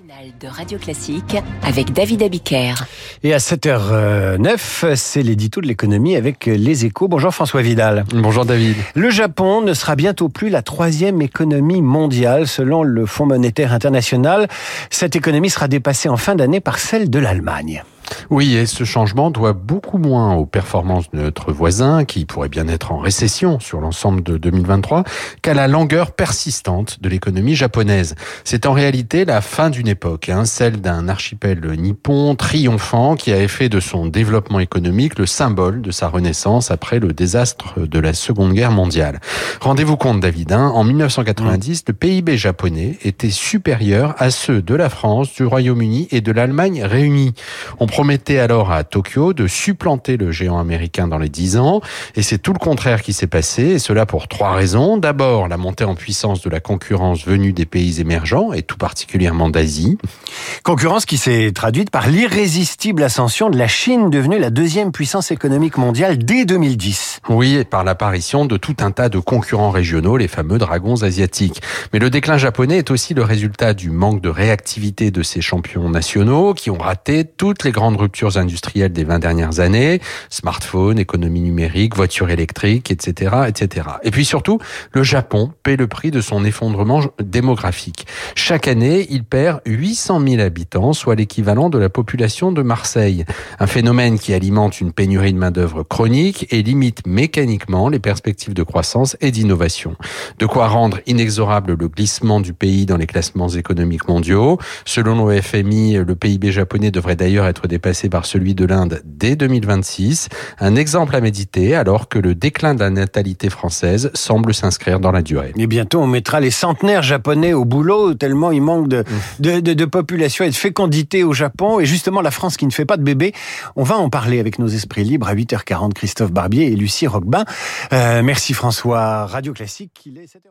matinale de Radio Classique avec David Abiker. Et à 7h09, c'est l'édito de l'économie avec les échos. Bonjour François Vidal. Bonjour David. Le Japon ne sera bientôt plus la troisième économie mondiale selon le Fonds monétaire international. Cette économie sera dépassée en fin d'année par celle de l'Allemagne. Oui, et ce changement doit beaucoup moins aux performances de notre voisin, qui pourrait bien être en récession sur l'ensemble de 2023, qu'à la langueur persistante de l'économie japonaise. C'est en réalité la fin d'une époque, hein, celle d'un archipel nippon triomphant qui a fait de son développement économique le symbole de sa renaissance après le désastre de la Seconde Guerre mondiale. Rendez-vous compte, David, hein, en 1990, le PIB japonais était supérieur à ceux de la France, du Royaume-Uni et de l'Allemagne réunis. Promettait alors à Tokyo de supplanter le géant américain dans les dix ans, et c'est tout le contraire qui s'est passé, et cela pour trois raisons. D'abord, la montée en puissance de la concurrence venue des pays émergents, et tout particulièrement d'Asie. Concurrence qui s'est traduite par l'irrésistible ascension de la Chine, devenue la deuxième puissance économique mondiale dès 2010. Oui, et par l'apparition de tout un tas de concurrents régionaux, les fameux dragons asiatiques. Mais le déclin japonais est aussi le résultat du manque de réactivité de ces champions nationaux qui ont raté toutes les grandes ruptures industrielles des 20 dernières années, smartphone, économie numérique, voitures électriques, etc., etc. Et puis surtout, le Japon paie le prix de son effondrement démographique. Chaque année, il perd 800 000 habitants, soit l'équivalent de la population de Marseille. Un phénomène qui alimente une pénurie de main-d'œuvre chronique et limite mécaniquement les perspectives de croissance et d'innovation. De quoi rendre inexorable le glissement du pays dans les classements économiques mondiaux. Selon le FMI, le PIB japonais devrait d'ailleurs être dépassé par celui de l'Inde dès 2026. Un exemple à méditer alors que le déclin de la natalité française semble s'inscrire dans la durée. Et bientôt, on mettra les centenaires japonais au boulot, tellement il manque de, de, de, de population et de fécondité au Japon. Et justement, la France qui ne fait pas de bébé, on va en parler avec nos esprits libres à 8h40. Christophe Barbier et Lucie Roquebin. Euh, merci François. Radio Classique, il est 7h.